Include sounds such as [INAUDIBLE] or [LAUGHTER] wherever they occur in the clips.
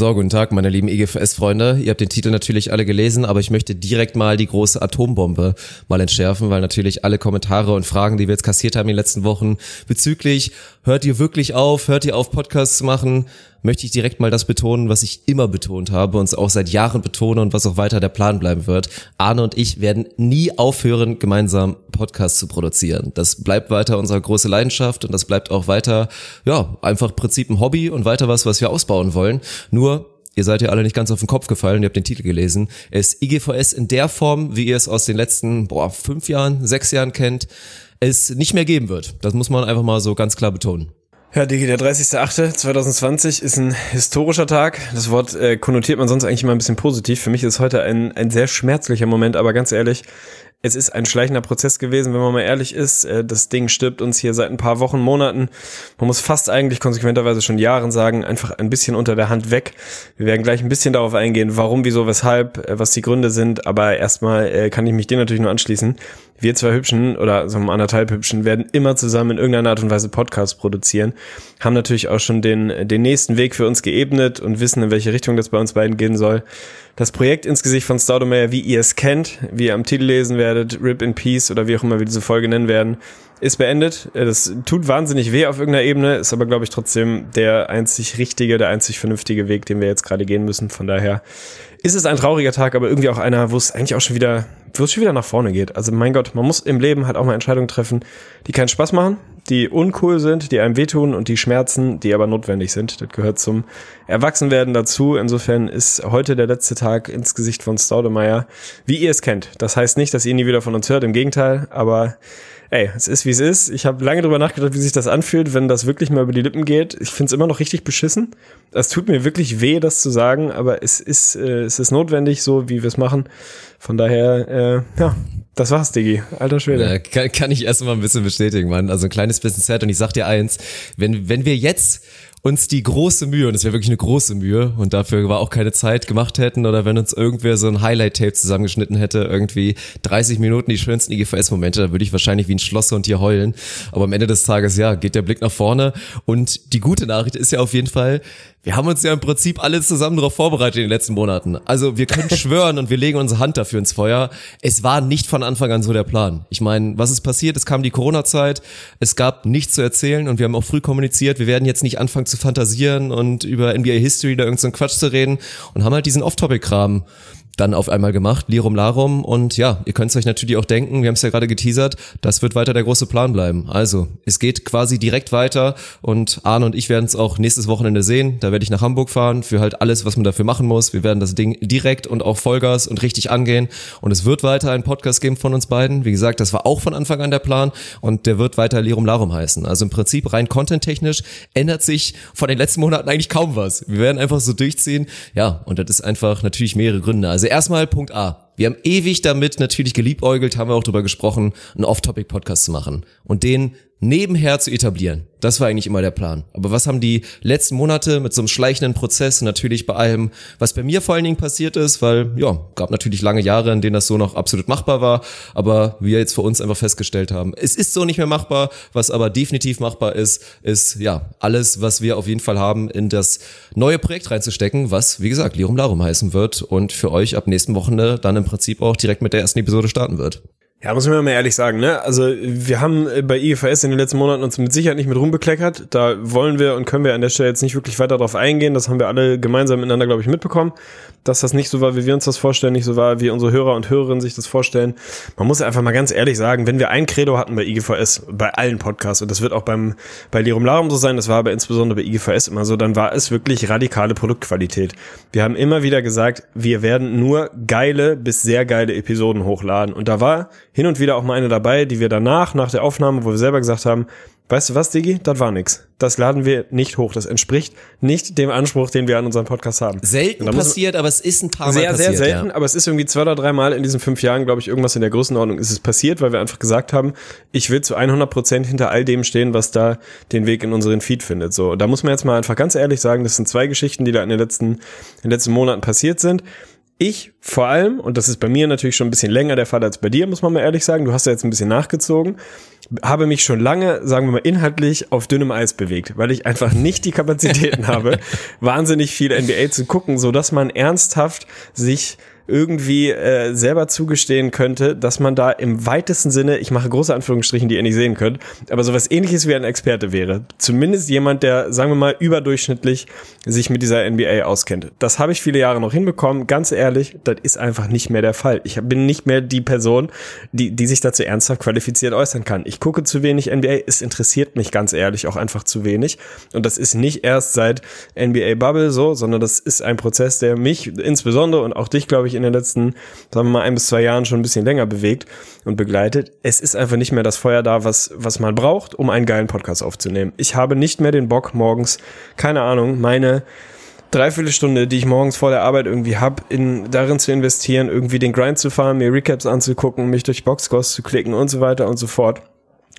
So, guten Tag, meine lieben EGFS-Freunde. Ihr habt den Titel natürlich alle gelesen, aber ich möchte direkt mal die große Atombombe mal entschärfen, weil natürlich alle Kommentare und Fragen, die wir jetzt kassiert haben in den letzten Wochen bezüglich, hört ihr wirklich auf, hört ihr auf, Podcasts zu machen, möchte ich direkt mal das betonen, was ich immer betont habe und auch seit Jahren betone und was auch weiter der Plan bleiben wird. Arne und ich werden nie aufhören, gemeinsam Podcasts zu produzieren. Das bleibt weiter unsere große Leidenschaft und das bleibt auch weiter, ja, einfach Prinzip ein Hobby und weiter was, was wir ausbauen wollen. Nur Ihr seid ja alle nicht ganz auf den Kopf gefallen, ihr habt den Titel gelesen. Es IGVS in der Form, wie ihr es aus den letzten boah, fünf Jahren, sechs Jahren kennt, es nicht mehr geben wird. Das muss man einfach mal so ganz klar betonen. Ja, Digi, der 30.08.2020 ist ein historischer Tag. Das Wort äh, konnotiert man sonst eigentlich immer ein bisschen positiv. Für mich ist heute ein, ein sehr schmerzlicher Moment, aber ganz ehrlich, es ist ein schleichender Prozess gewesen, wenn man mal ehrlich ist. Äh, das Ding stirbt uns hier seit ein paar Wochen, Monaten. Man muss fast eigentlich konsequenterweise schon Jahren sagen, einfach ein bisschen unter der Hand weg. Wir werden gleich ein bisschen darauf eingehen, warum, wieso, weshalb, äh, was die Gründe sind. Aber erstmal äh, kann ich mich dir natürlich nur anschließen. Wir zwei Hübschen oder so anderthalb Hübschen werden immer zusammen in irgendeiner Art und Weise Podcasts produzieren. Haben natürlich auch schon den, den nächsten Weg für uns geebnet und wissen, in welche Richtung das bei uns beiden gehen soll. Das Projekt ins Gesicht von Staudemeyer, wie ihr es kennt, wie ihr am Titel lesen werdet, Rip in Peace oder wie auch immer wir diese Folge nennen werden, ist beendet. Das tut wahnsinnig weh auf irgendeiner Ebene, ist aber, glaube ich, trotzdem der einzig richtige, der einzig vernünftige Weg, den wir jetzt gerade gehen müssen. Von daher ist es ein trauriger Tag, aber irgendwie auch einer, wo es eigentlich auch schon wieder, wo es schon wieder nach vorne geht. Also mein Gott, man muss im Leben halt auch mal Entscheidungen treffen, die keinen Spaß machen, die uncool sind, die einem wehtun und die schmerzen, die aber notwendig sind. Das gehört zum Erwachsenwerden dazu. Insofern ist heute der letzte Tag ins Gesicht von Staudemeyer, wie ihr es kennt. Das heißt nicht, dass ihr nie wieder von uns hört, im Gegenteil, aber ey, es ist wie es ist. Ich habe lange drüber nachgedacht, wie sich das anfühlt, wenn das wirklich mal über die Lippen geht. Ich finde es immer noch richtig beschissen. Es tut mir wirklich weh, das zu sagen, aber es ist, äh, es ist notwendig, so wie wir es machen. Von daher, äh, ja, das war's, Diggi. Alter Schwede. Ja, kann, kann ich erst mal ein bisschen bestätigen, Mann. Also ein kleines bisschen sad und ich sag dir eins, wenn, wenn wir jetzt uns die große Mühe, und es wäre wirklich eine große Mühe, und dafür war auch keine Zeit gemacht hätten, oder wenn uns irgendwer so ein Highlight-Tape zusammengeschnitten hätte, irgendwie 30 Minuten die schönsten IGVS-Momente, da würde ich wahrscheinlich wie ein Schlosser hier heulen. Aber am Ende des Tages, ja, geht der Blick nach vorne. Und die gute Nachricht ist ja auf jeden Fall, wir haben uns ja im Prinzip alle zusammen darauf vorbereitet in den letzten Monaten. Also wir können [LAUGHS] schwören und wir legen unsere Hand dafür ins Feuer. Es war nicht von Anfang an so der Plan. Ich meine, was ist passiert? Es kam die Corona-Zeit, es gab nichts zu erzählen und wir haben auch früh kommuniziert, wir werden jetzt nicht anfangen zu fantasieren und über NBA History da irgendeinen so Quatsch zu reden und haben halt diesen Off-Topic-Kram dann auf einmal gemacht, Lirum Larum. Und ja, ihr könnt es euch natürlich auch denken, wir haben es ja gerade geteasert, das wird weiter der große Plan bleiben. Also, es geht quasi direkt weiter und Arne und ich werden es auch nächstes Wochenende sehen. Da werde ich nach Hamburg fahren für halt alles, was man dafür machen muss. Wir werden das Ding direkt und auch Vollgas und richtig angehen. Und es wird weiter einen Podcast geben von uns beiden. Wie gesagt, das war auch von Anfang an der Plan und der wird weiter Lirum Larum heißen. Also im Prinzip rein content-technisch ändert sich von den letzten Monaten eigentlich kaum was. Wir werden einfach so durchziehen. Ja, und das ist einfach natürlich mehrere Gründe. Also erstmal Punkt A. Wir haben ewig damit natürlich geliebäugelt, haben wir auch drüber gesprochen, einen Off-Topic-Podcast zu machen und den nebenher zu etablieren. Das war eigentlich immer der Plan. Aber was haben die letzten Monate mit so einem schleichenden Prozess natürlich bei allem, was bei mir vor allen Dingen passiert ist, weil ja, gab natürlich lange Jahre, in denen das so noch absolut machbar war, aber wir jetzt für uns einfach festgestellt haben, es ist so nicht mehr machbar, was aber definitiv machbar ist, ist ja, alles, was wir auf jeden Fall haben, in das neue Projekt reinzustecken, was, wie gesagt, Lirum Larum heißen wird und für euch ab nächsten Wochenende dann im Prinzip auch direkt mit der ersten Episode starten wird. Ja, muss man mal ehrlich sagen, ne? Also wir haben bei IFS in den letzten Monaten uns mit Sicherheit nicht mit rumbekleckert. Da wollen wir und können wir an der Stelle jetzt nicht wirklich weiter drauf eingehen. Das haben wir alle gemeinsam miteinander, glaube ich, mitbekommen, dass das nicht so war, wie wir uns das vorstellen, nicht so war, wie unsere Hörer und Hörerinnen sich das vorstellen. Man muss einfach mal ganz ehrlich sagen, wenn wir ein Credo hatten bei IGVS, bei allen Podcasts, und das wird auch beim bei Lirum Larum so sein, das war aber insbesondere bei IGVS immer so, dann war es wirklich radikale Produktqualität. Wir haben immer wieder gesagt, wir werden nur geile bis sehr geile Episoden hochladen. Und da war hin und wieder auch mal eine dabei, die wir danach, nach der Aufnahme, wo wir selber gesagt haben, weißt du was, Digi, das war nix. Das laden wir nicht hoch. Das entspricht nicht dem Anspruch, den wir an unserem Podcast haben. Selten passiert, aber es ist ein paar Mal sehr, passiert. Sehr, sehr selten, ja. aber es ist irgendwie zwei oder drei Mal in diesen fünf Jahren, glaube ich, irgendwas in der Größenordnung ist es passiert, weil wir einfach gesagt haben, ich will zu 100 Prozent hinter all dem stehen, was da den Weg in unseren Feed findet. So, da muss man jetzt mal einfach ganz ehrlich sagen, das sind zwei Geschichten, die da in den letzten, in den letzten Monaten passiert sind ich vor allem, und das ist bei mir natürlich schon ein bisschen länger der Fall als bei dir, muss man mal ehrlich sagen, du hast ja jetzt ein bisschen nachgezogen, habe mich schon lange, sagen wir mal, inhaltlich auf dünnem Eis bewegt, weil ich einfach nicht die Kapazitäten [LAUGHS] habe, wahnsinnig viel NBA zu gucken, so dass man ernsthaft sich irgendwie äh, selber zugestehen könnte, dass man da im weitesten Sinne, ich mache große Anführungsstrichen, die ihr nicht sehen könnt, aber sowas ähnliches wie ein Experte wäre. Zumindest jemand, der, sagen wir mal, überdurchschnittlich sich mit dieser NBA auskennt. Das habe ich viele Jahre noch hinbekommen. Ganz ehrlich, das ist einfach nicht mehr der Fall. Ich bin nicht mehr die Person, die, die sich dazu ernsthaft qualifiziert äußern kann. Ich gucke zu wenig NBA. Es interessiert mich ganz ehrlich auch einfach zu wenig. Und das ist nicht erst seit NBA Bubble so, sondern das ist ein Prozess, der mich insbesondere und auch dich, glaube ich, in den letzten, sagen wir mal, ein bis zwei Jahren schon ein bisschen länger bewegt und begleitet. Es ist einfach nicht mehr das Feuer da, was, was man braucht, um einen geilen Podcast aufzunehmen. Ich habe nicht mehr den Bock, morgens, keine Ahnung, meine Dreiviertelstunde, die ich morgens vor der Arbeit irgendwie hab, in darin zu investieren, irgendwie den Grind zu fahren, mir Recaps anzugucken, mich durch Boxscores zu klicken und so weiter und so fort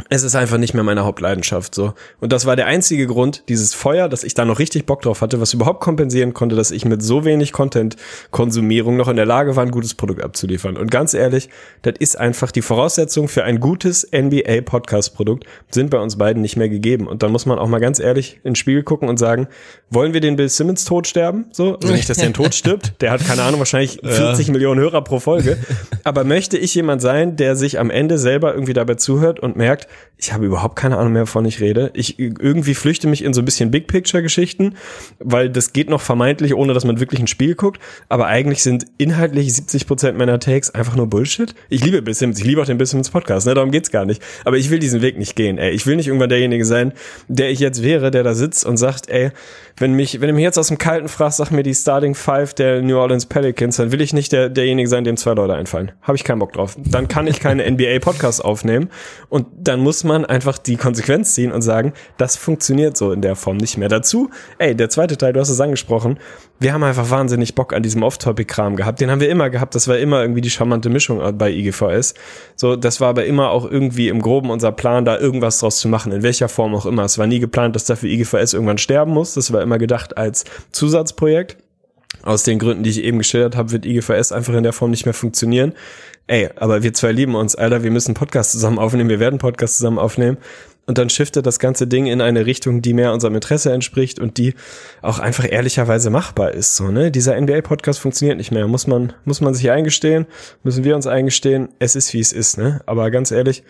es ist einfach nicht mehr meine Hauptleidenschaft so. Und das war der einzige Grund, dieses Feuer, dass ich da noch richtig Bock drauf hatte, was überhaupt kompensieren konnte, dass ich mit so wenig Content-Konsumierung noch in der Lage war, ein gutes Produkt abzuliefern. Und ganz ehrlich, das ist einfach die Voraussetzung für ein gutes NBA-Podcast-Produkt, sind bei uns beiden nicht mehr gegeben. Und dann muss man auch mal ganz ehrlich ins Spiel gucken und sagen, wollen wir den Bill Simmons tot sterben? So, also nicht, dass der tot stirbt. Der hat keine Ahnung, wahrscheinlich 40 ja. Millionen Hörer pro Folge. Aber möchte ich jemand sein, der sich am Ende selber irgendwie dabei zuhört und merkt, ich habe überhaupt keine Ahnung mehr, wovon ich rede. Ich irgendwie flüchte mich in so ein bisschen Big Picture Geschichten, weil das geht noch vermeintlich, ohne dass man wirklich ein Spiel guckt. Aber eigentlich sind inhaltlich 70 Prozent meiner Takes einfach nur Bullshit. Ich liebe Bill Simmons, ich liebe auch den Bill Simmons Podcast, ne? darum geht's gar nicht. Aber ich will diesen Weg nicht gehen, ey. Ich will nicht irgendwann derjenige sein, der ich jetzt wäre, der da sitzt und sagt, ey, wenn mich, wenn du mich jetzt aus dem Kalten fragst, sag mir die Starting Five der New Orleans Pelicans, dann will ich nicht der, derjenige sein, dem zwei Leute einfallen. Habe ich keinen Bock drauf. Dann kann ich keine NBA Podcasts aufnehmen und dann muss man einfach die Konsequenz ziehen und sagen, das funktioniert so in der Form nicht mehr. Dazu, ey, der zweite Teil, du hast es angesprochen, wir haben einfach wahnsinnig Bock an diesem Off-Topic-Kram gehabt. Den haben wir immer gehabt. Das war immer irgendwie die charmante Mischung bei IGVS. So, das war aber immer auch irgendwie im Groben unser Plan, da irgendwas draus zu machen, in welcher Form auch immer. Es war nie geplant, dass dafür IGVS irgendwann sterben muss. Das war immer gedacht als Zusatzprojekt. Aus den Gründen, die ich eben geschildert habe, wird IGVS einfach in der Form nicht mehr funktionieren. Ey, aber wir zwei lieben uns, Alter, wir müssen Podcast zusammen aufnehmen, wir werden Podcast zusammen aufnehmen und dann shiftet das ganze Ding in eine Richtung, die mehr unserem Interesse entspricht und die auch einfach ehrlicherweise machbar ist. So, ne? Dieser NBA-Podcast funktioniert nicht mehr. Muss man, muss man sich eingestehen, müssen wir uns eingestehen, es ist wie es ist, ne? Aber ganz ehrlich,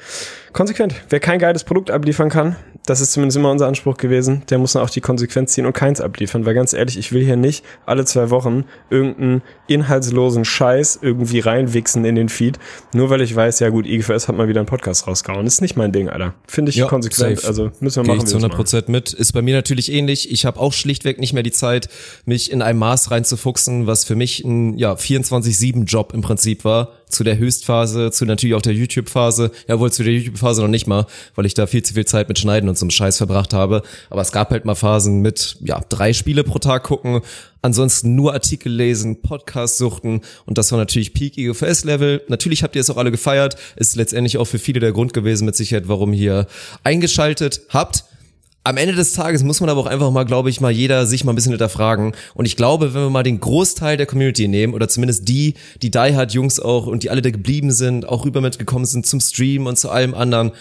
konsequent. Wer kein geiles Produkt abliefern kann, das ist zumindest immer unser Anspruch gewesen, der muss dann auch die Konsequenz ziehen und keins abliefern. Weil ganz ehrlich, ich will hier nicht alle zwei Wochen irgendeinen inhaltslosen Scheiß irgendwie reinwichsen in den Feed, nur weil ich weiß, ja gut, IGFS hat mal wieder einen Podcast rausgehauen. Das ist nicht mein Ding, Alter. Finde ich ja, konsequent. Safe. Also müssen wir Geh machen. Ich zu 100 Prozent mit. Ist bei mir natürlich ähnlich. Ich habe auch schlichtweg nicht mehr die Zeit, mich in ein Maß reinzufuchsen, was für mich ein ja 24/7 Job im Prinzip war zu der Höchstphase, zu natürlich auch der YouTube-Phase, ja wohl zu der YouTube-Phase noch nicht mal, weil ich da viel zu viel Zeit mit Schneiden und so einem Scheiß verbracht habe. Aber es gab halt mal Phasen mit, ja, drei Spiele pro Tag gucken, ansonsten nur Artikel lesen, Podcast suchten und das war natürlich Peak EGFS-Level. Natürlich habt ihr es auch alle gefeiert, ist letztendlich auch für viele der Grund gewesen mit Sicherheit, warum ihr eingeschaltet habt am Ende des Tages muss man aber auch einfach mal, glaube ich, mal jeder sich mal ein bisschen hinterfragen. Und ich glaube, wenn wir mal den Großteil der Community nehmen, oder zumindest die, die Die Hard Jungs auch und die alle da geblieben sind, auch rüber mitgekommen sind zum Stream und zu allem anderen,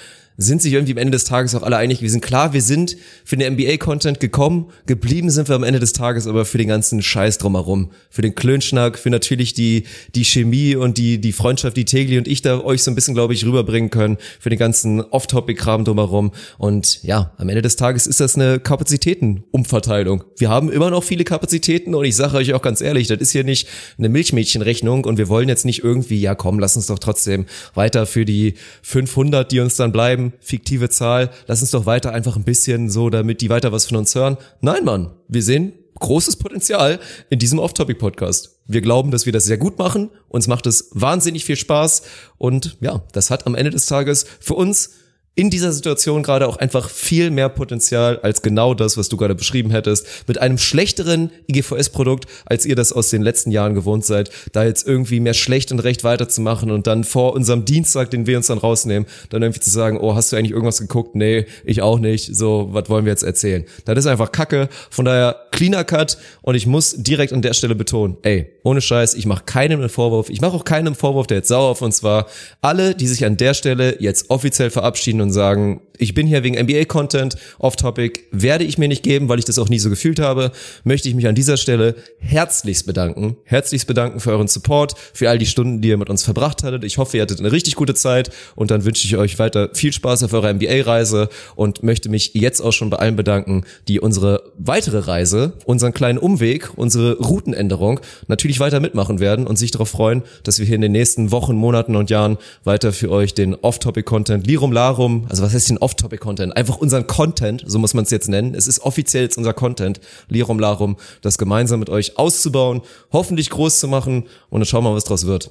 sind sich irgendwie am Ende des Tages auch alle einig. Wir sind klar, wir sind für den NBA-Content gekommen, geblieben sind wir am Ende des Tages aber für den ganzen Scheiß drumherum. Für den Klönschnack, für natürlich die, die Chemie und die, die Freundschaft, die Tegli und ich da euch so ein bisschen, glaube ich, rüberbringen können, für den ganzen Off-Topic-Kram drumherum. Und ja, am Ende des Tages ist das eine Kapazitätenumverteilung. Wir haben immer noch viele Kapazitäten und ich sage euch auch ganz ehrlich, das ist hier nicht eine Milchmädchenrechnung und wir wollen jetzt nicht irgendwie, ja komm, lass uns doch trotzdem weiter für die 500, die uns dann bleiben, fiktive Zahl, lass uns doch weiter einfach ein bisschen so, damit die weiter was von uns hören. Nein, Mann, wir sehen großes Potenzial in diesem Off-Topic-Podcast. Wir glauben, dass wir das sehr gut machen. Uns macht es wahnsinnig viel Spaß. Und ja, das hat am Ende des Tages für uns in dieser Situation gerade auch einfach viel mehr Potenzial als genau das, was du gerade beschrieben hättest, mit einem schlechteren IGVS-Produkt, als ihr das aus den letzten Jahren gewohnt seid, da jetzt irgendwie mehr schlecht und recht weiterzumachen und dann vor unserem Dienstag, den wir uns dann rausnehmen, dann irgendwie zu sagen, oh, hast du eigentlich irgendwas geguckt? Nee, ich auch nicht. So, was wollen wir jetzt erzählen? Das ist einfach Kacke. Von daher cleaner Cut und ich muss direkt an der Stelle betonen, ey, ohne Scheiß, ich mache keinem einen Vorwurf. Ich mache auch keinem Vorwurf, der jetzt sauer auf uns war. Alle, die sich an der Stelle jetzt offiziell verabschieden und sagen, ich bin hier wegen NBA-Content, off-topic, werde ich mir nicht geben, weil ich das auch nie so gefühlt habe, möchte ich mich an dieser Stelle herzlichst bedanken. Herzlichst bedanken für euren Support, für all die Stunden, die ihr mit uns verbracht hattet. Ich hoffe, ihr hattet eine richtig gute Zeit und dann wünsche ich euch weiter viel Spaß auf eurer NBA-Reise und möchte mich jetzt auch schon bei allen bedanken, die unsere weitere Reise, unseren kleinen Umweg, unsere Routenänderung natürlich weiter mitmachen werden und sich darauf freuen, dass wir hier in den nächsten Wochen, Monaten und Jahren weiter für euch den Off-Topic-Content Lirum Larum, also was heißt den Off-Topic-Content? Einfach unseren Content, so muss man es jetzt nennen. Es ist offiziell jetzt unser Content, Lirum Larum, das gemeinsam mit euch auszubauen, hoffentlich groß zu machen und dann schauen wir mal, was draus wird.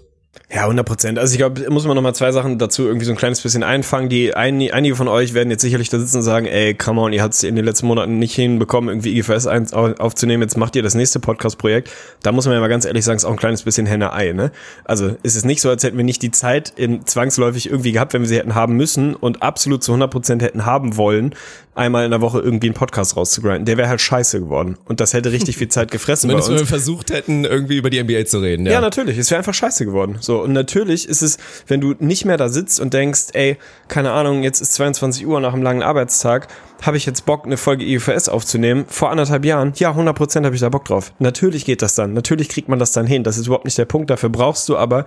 Ja, 100 Prozent. Also ich glaube, muss man noch mal zwei Sachen dazu irgendwie so ein kleines bisschen einfangen. Die ein, einige von euch werden jetzt sicherlich da sitzen und sagen, ey, come on, ihr habt es in den letzten Monaten nicht hinbekommen, irgendwie IGFS 1 aufzunehmen. Jetzt macht ihr das nächste Podcast-Projekt. Da muss man ja mal ganz ehrlich sagen, ist auch ein kleines bisschen Henne-Ei. Ne? Also ist es nicht so, als hätten wir nicht die Zeit in, zwangsläufig irgendwie gehabt, wenn wir sie hätten haben müssen und absolut zu 100 Prozent hätten haben wollen, einmal in der Woche irgendwie einen Podcast rauszugrinden. Der wäre halt scheiße geworden. Und das hätte richtig viel Zeit gefressen [LAUGHS] Zumindest, wenn wir versucht hätten, irgendwie über die NBA zu reden. Ja, ja natürlich. Es wäre einfach scheiße geworden. So, und natürlich ist es, wenn du nicht mehr da sitzt und denkst, ey, keine Ahnung, jetzt ist 22 Uhr nach einem langen Arbeitstag, habe ich jetzt Bock, eine Folge EUFS aufzunehmen? Vor anderthalb Jahren? Ja, 100% habe ich da Bock drauf. Natürlich geht das dann. Natürlich kriegt man das dann hin. Das ist überhaupt nicht der Punkt. Dafür brauchst du aber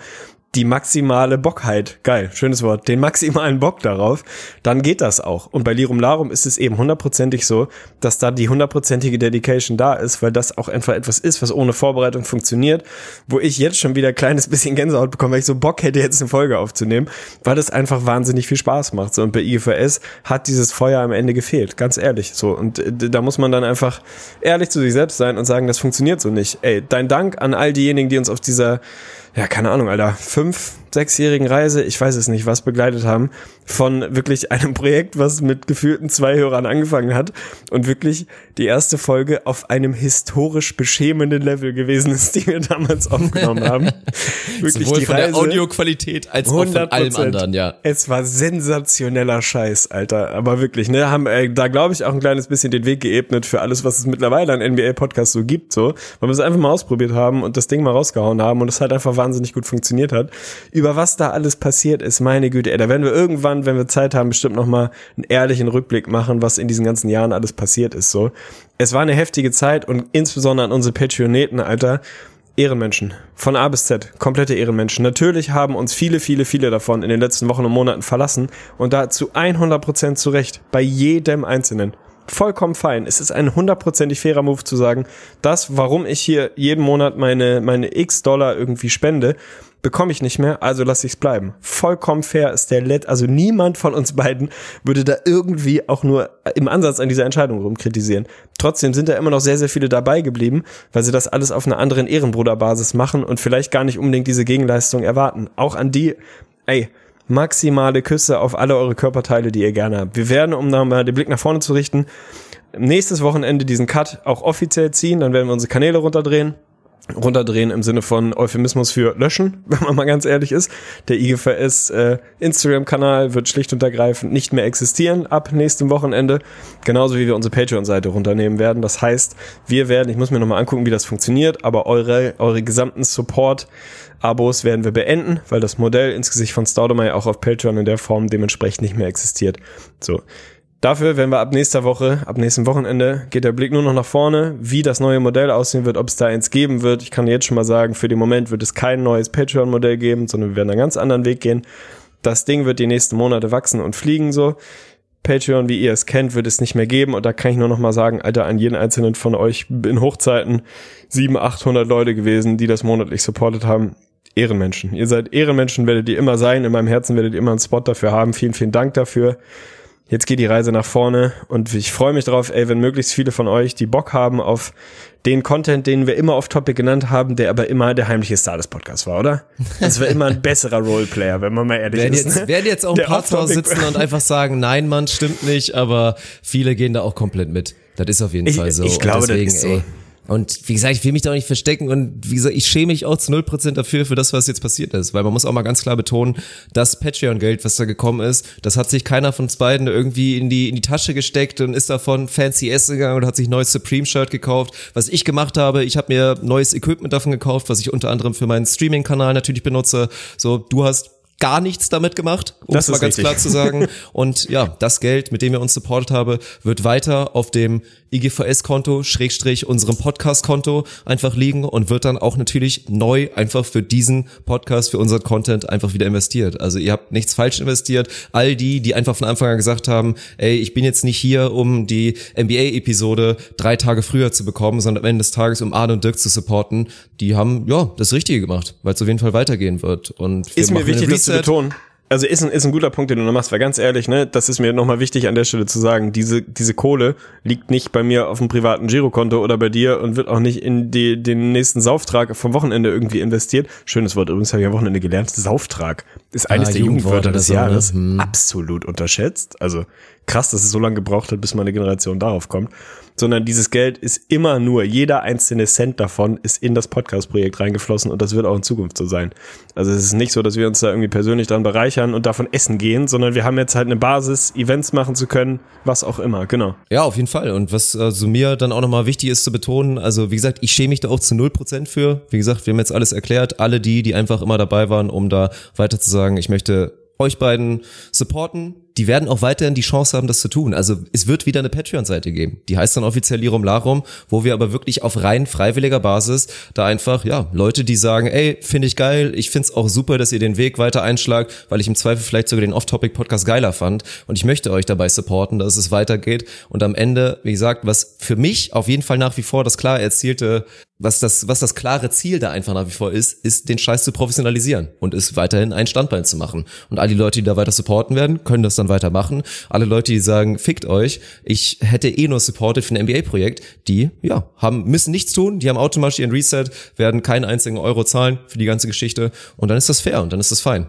die maximale Bockheit, geil, schönes Wort, den maximalen Bock darauf, dann geht das auch. Und bei Lirum Larum ist es eben hundertprozentig so, dass da die hundertprozentige Dedication da ist, weil das auch einfach etwas ist, was ohne Vorbereitung funktioniert, wo ich jetzt schon wieder ein kleines bisschen Gänsehaut bekomme, weil ich so Bock hätte, jetzt eine Folge aufzunehmen, weil das einfach wahnsinnig viel Spaß macht. So, und bei IFRS hat dieses Feuer am Ende gefehlt, ganz ehrlich. So, und äh, da muss man dann einfach ehrlich zu sich selbst sein und sagen, das funktioniert so nicht. Ey, dein Dank an all diejenigen, die uns auf dieser ja, keine Ahnung, Alter, fünf, sechsjährigen Reise, ich weiß es nicht, was begleitet haben, von wirklich einem Projekt, was mit gefühlten zwei Hörern angefangen hat und wirklich die erste Folge auf einem historisch beschämenden Level gewesen ist, die wir damals aufgenommen haben. [LAUGHS] wirklich Sowohl die von Reise, der Audioqualität als auch von allem anderen, ja. Es war sensationeller Scheiß, Alter, aber wirklich, ne, haben äh, da glaube ich auch ein kleines bisschen den Weg geebnet für alles, was es mittlerweile an NBA Podcasts so gibt, so, weil wir es einfach mal ausprobiert haben und das Ding mal rausgehauen haben und es halt einfach wahnsinnig gut funktioniert hat. Über was da alles passiert ist, meine Güte, ey, da werden wir irgendwann, wenn wir Zeit haben, bestimmt nochmal einen ehrlichen Rückblick machen, was in diesen ganzen Jahren alles passiert ist, so. Es war eine heftige Zeit und insbesondere an unsere Patreoneten, Alter, Ehrenmenschen. Von A bis Z. Komplette Ehrenmenschen. Natürlich haben uns viele, viele, viele davon in den letzten Wochen und Monaten verlassen und da zu 100 Prozent zurecht. Bei jedem Einzelnen. Vollkommen fein. Es ist ein hundertprozentig fairer Move zu sagen, das, warum ich hier jeden Monat meine, meine x Dollar irgendwie spende, bekomme ich nicht mehr, also lasse ich es bleiben. Vollkommen fair ist der Let, also niemand von uns beiden würde da irgendwie auch nur im Ansatz an dieser Entscheidung rumkritisieren. Trotzdem sind da immer noch sehr, sehr viele dabei geblieben, weil sie das alles auf einer anderen Ehrenbruderbasis machen und vielleicht gar nicht unbedingt diese Gegenleistung erwarten. Auch an die, ey, maximale Küsse auf alle eure Körperteile, die ihr gerne habt. Wir werden, um nochmal den Blick nach vorne zu richten, nächstes Wochenende diesen Cut auch offiziell ziehen, dann werden wir unsere Kanäle runterdrehen runterdrehen im Sinne von Euphemismus für löschen, [LAUGHS] wenn man mal ganz ehrlich ist. Der IGVS äh, Instagram-Kanal wird schlicht und ergreifend nicht mehr existieren ab nächstem Wochenende. Genauso wie wir unsere Patreon-Seite runternehmen werden. Das heißt, wir werden, ich muss mir nochmal angucken, wie das funktioniert, aber eure, eure gesamten Support-Abos werden wir beenden, weil das Modell ins Gesicht von Staudemeyer auch auf Patreon in der Form dementsprechend nicht mehr existiert. So. Dafür werden wir ab nächster Woche, ab nächsten Wochenende, geht der Blick nur noch nach vorne, wie das neue Modell aussehen wird, ob es da eins geben wird. Ich kann jetzt schon mal sagen, für den Moment wird es kein neues Patreon-Modell geben, sondern wir werden einen ganz anderen Weg gehen. Das Ding wird die nächsten Monate wachsen und fliegen so. Patreon, wie ihr es kennt, wird es nicht mehr geben. Und da kann ich nur noch mal sagen, Alter, an jeden einzelnen von euch in Hochzeiten 700, 800 Leute gewesen, die das monatlich supportet haben. Ehrenmenschen. Ihr seid Ehrenmenschen, werdet ihr immer sein. In meinem Herzen werdet ihr immer einen Spot dafür haben. Vielen, vielen Dank dafür Jetzt geht die Reise nach vorne und ich freue mich drauf, ey, wenn möglichst viele von euch, die Bock haben auf den Content, den wir immer auf Topic genannt haben, der aber immer der heimliche Star des Podcasts war, oder? Das war immer ein besserer Roleplayer, wenn man mal ehrlich werden ist. Jetzt, ne? werden jetzt auch ein paar Hause sitzen [LAUGHS] und einfach sagen, nein, Mann, stimmt nicht, aber viele gehen da auch komplett mit. Das ist auf jeden ich, Fall so. Ich glaube, deswegen, das ist so. Ey, und wie gesagt, ich will mich da auch nicht verstecken und wie gesagt, ich schäme mich auch zu 0% dafür, für das, was jetzt passiert ist. Weil man muss auch mal ganz klar betonen, das Patreon-Geld, was da gekommen ist, das hat sich keiner von uns beiden irgendwie in die, in die Tasche gesteckt und ist davon fancy essen gegangen und hat sich neues Supreme-Shirt gekauft. Was ich gemacht habe, ich habe mir neues Equipment davon gekauft, was ich unter anderem für meinen Streaming-Kanal natürlich benutze. So, du hast gar nichts damit gemacht, um es mal ganz richtig. klar zu sagen. [LAUGHS] Und ja, das Geld, mit dem ihr uns supportet habe, wird weiter auf dem IGVS-Konto, Schrägstrich unserem Podcast-Konto einfach liegen und wird dann auch natürlich neu einfach für diesen Podcast, für unseren Content einfach wieder investiert. Also ihr habt nichts falsch investiert. All die, die einfach von Anfang an gesagt haben, ey, ich bin jetzt nicht hier, um die NBA-Episode drei Tage früher zu bekommen, sondern am Ende des Tages, um Arne und Dirk zu supporten, die haben, ja, das Richtige gemacht, weil es auf jeden Fall weitergehen wird. Und wir ist mir wichtig, das zu betonen also ist ein, ist ein guter Punkt, den du noch machst, weil ganz ehrlich, ne, das ist mir nochmal wichtig an der Stelle zu sagen, diese, diese Kohle liegt nicht bei mir auf dem privaten Girokonto oder bei dir und wird auch nicht in die, den nächsten Sauftrag vom Wochenende irgendwie investiert. Schönes Wort übrigens, habe ich am Wochenende gelernt. Sauftrag ist eines ah, der Jugendwörter des Jahres. Ne? Absolut unterschätzt. Also krass, dass es so lange gebraucht hat, bis meine Generation darauf kommt sondern dieses Geld ist immer nur, jeder einzelne Cent davon ist in das Podcast-Projekt reingeflossen und das wird auch in Zukunft so sein. Also es ist nicht so, dass wir uns da irgendwie persönlich dran bereichern und davon essen gehen, sondern wir haben jetzt halt eine Basis, Events machen zu können, was auch immer, genau. Ja, auf jeden Fall. Und was also mir dann auch nochmal wichtig ist zu betonen, also wie gesagt, ich schäme mich da auch zu null Prozent für. Wie gesagt, wir haben jetzt alles erklärt, alle die, die einfach immer dabei waren, um da weiter zu sagen, ich möchte euch beiden supporten, die werden auch weiterhin die Chance haben, das zu tun. Also es wird wieder eine Patreon-Seite geben. Die heißt dann offiziell Lirum Larum, wo wir aber wirklich auf rein freiwilliger Basis da einfach, ja, Leute, die sagen, ey, finde ich geil, ich finde es auch super, dass ihr den Weg weiter einschlagt, weil ich im Zweifel vielleicht sogar den Off-Topic-Podcast geiler fand und ich möchte euch dabei supporten, dass es weitergeht und am Ende, wie gesagt, was für mich auf jeden Fall nach wie vor das klar erzielte was das, was das klare Ziel da einfach nach wie vor ist, ist, den Scheiß zu professionalisieren und es weiterhin ein Standbein zu machen. Und all die Leute, die da weiter supporten werden, können das dann weitermachen. Alle Leute, die sagen, fickt euch, ich hätte eh nur supported für ein NBA-Projekt, die, ja, haben, müssen nichts tun, die haben automatisch ihren Reset, werden keinen einzigen Euro zahlen für die ganze Geschichte und dann ist das fair und dann ist das fein.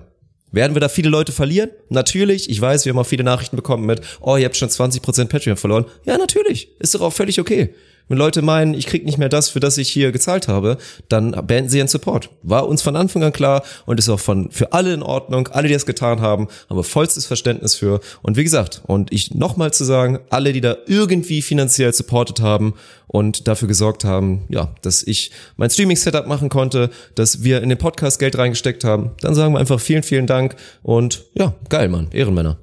Werden wir da viele Leute verlieren? Natürlich. Ich weiß, wir haben auch viele Nachrichten bekommen mit, oh, ihr habt schon 20% Patreon verloren. Ja, natürlich. Ist doch auch völlig okay. Wenn Leute meinen, ich krieg nicht mehr das, für das ich hier gezahlt habe, dann beenden sie ihren Support. War uns von Anfang an klar und ist auch von für alle in Ordnung. Alle, die das getan haben, haben wir vollstes Verständnis für. Und wie gesagt, und ich nochmal zu sagen, alle, die da irgendwie finanziell supportet haben und dafür gesorgt haben, ja, dass ich mein Streaming-Setup machen konnte, dass wir in den Podcast Geld reingesteckt haben, dann sagen wir einfach vielen, vielen Dank und ja, geil, Mann, Ehrenmänner.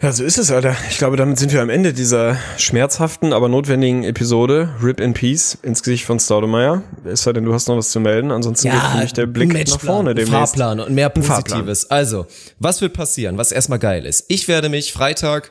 Ja, so ist es, Alter. Ich glaube, damit sind wir am Ende dieser schmerzhaften, aber notwendigen Episode. Rip in Peace ins Gesicht von Staudemeyer. Es sei denn, du hast noch was zu melden. Ansonsten ja, geht für mich der Blick nach vorne demnächst. Fahrplan und mehr Positives. Also, was wird passieren? Was erstmal geil ist. Ich werde mich Freitag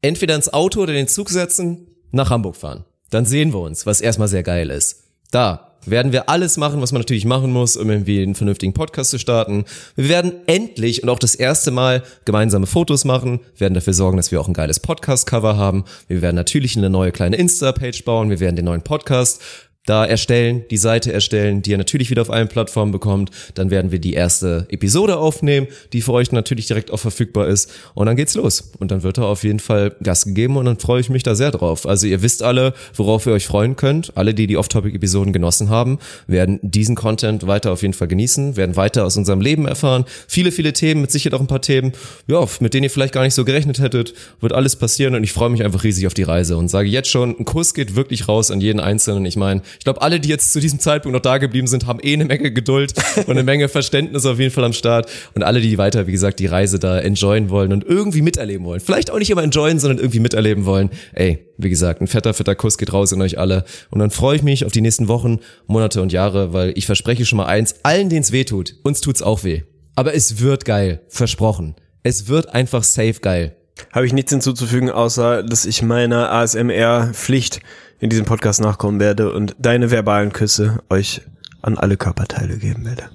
entweder ins Auto oder den Zug setzen, nach Hamburg fahren. Dann sehen wir uns, was erstmal sehr geil ist. Da, werden wir alles machen, was man natürlich machen muss, um irgendwie einen vernünftigen Podcast zu starten. Wir werden endlich und auch das erste Mal gemeinsame Fotos machen, werden dafür sorgen, dass wir auch ein geiles Podcast-Cover haben. Wir werden natürlich eine neue kleine Insta-Page bauen. Wir werden den neuen Podcast da erstellen, die Seite erstellen, die ihr natürlich wieder auf allen Plattformen bekommt. Dann werden wir die erste Episode aufnehmen, die für euch natürlich direkt auch verfügbar ist. Und dann geht's los. Und dann wird da auf jeden Fall Gas gegeben und dann freue ich mich da sehr drauf. Also ihr wisst alle, worauf ihr euch freuen könnt. Alle, die die Off-Topic-Episoden genossen haben, werden diesen Content weiter auf jeden Fall genießen, werden weiter aus unserem Leben erfahren. Viele, viele Themen, mit Sicherheit auch ein paar Themen, ja, mit denen ihr vielleicht gar nicht so gerechnet hättet. Wird alles passieren und ich freue mich einfach riesig auf die Reise und sage jetzt schon, ein Kuss geht wirklich raus an jeden Einzelnen. Ich meine, ich glaube, alle, die jetzt zu diesem Zeitpunkt noch da geblieben sind, haben eh eine Menge Geduld [LAUGHS] und eine Menge Verständnis auf jeden Fall am Start. Und alle, die weiter, wie gesagt, die Reise da enjoyen wollen und irgendwie miterleben wollen. Vielleicht auch nicht immer enjoyen, sondern irgendwie miterleben wollen. Ey, wie gesagt, ein fetter, fetter Kuss geht raus in euch alle. Und dann freue ich mich auf die nächsten Wochen, Monate und Jahre, weil ich verspreche schon mal eins, allen, denen es weh tut, uns tut's auch weh. Aber es wird geil. Versprochen. Es wird einfach safe geil. Habe ich nichts hinzuzufügen, außer dass ich meiner ASMR-Pflicht in diesem Podcast nachkommen werde und deine verbalen Küsse euch an alle Körperteile geben werde.